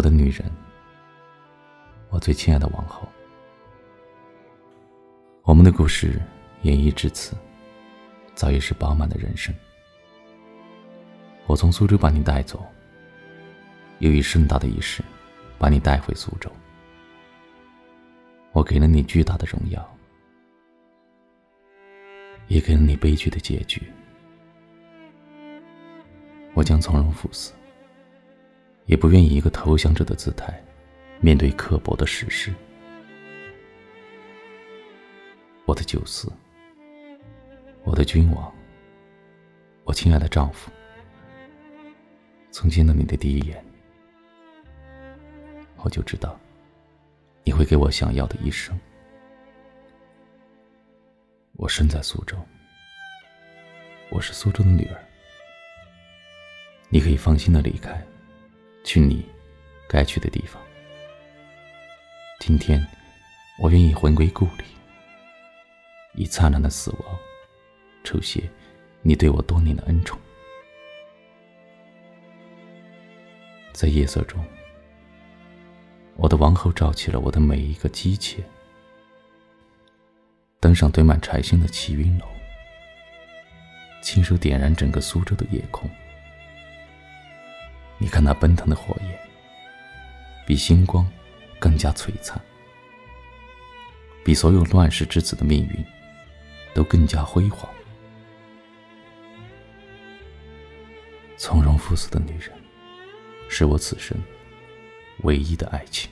我的女人，我最亲爱的王后，我们的故事演绎至此，早已是饱满的人生。我从苏州把你带走，又以盛大的仪式把你带回苏州。我给了你巨大的荣耀，也给了你悲剧的结局。我将从容赴死。也不愿以一个投降者的姿态，面对刻薄的世事。我的九思，我的君王，我亲爱的丈夫，从见到你的第一眼，我就知道，你会给我想要的一生。我身在苏州，我是苏州的女儿，你可以放心的离开。去你该去的地方。今天，我愿意魂归故里，以灿烂的死亡酬谢你对我多年的恩宠。在夜色中，我的王后召起了我的每一个姬妾，登上堆满柴薪的齐云楼，亲手点燃整个苏州的夜空。你看那奔腾的火焰，比星光更加璀璨，比所有乱世之子的命运都更加辉煌。从容赴死的女人，是我此生唯一的爱情。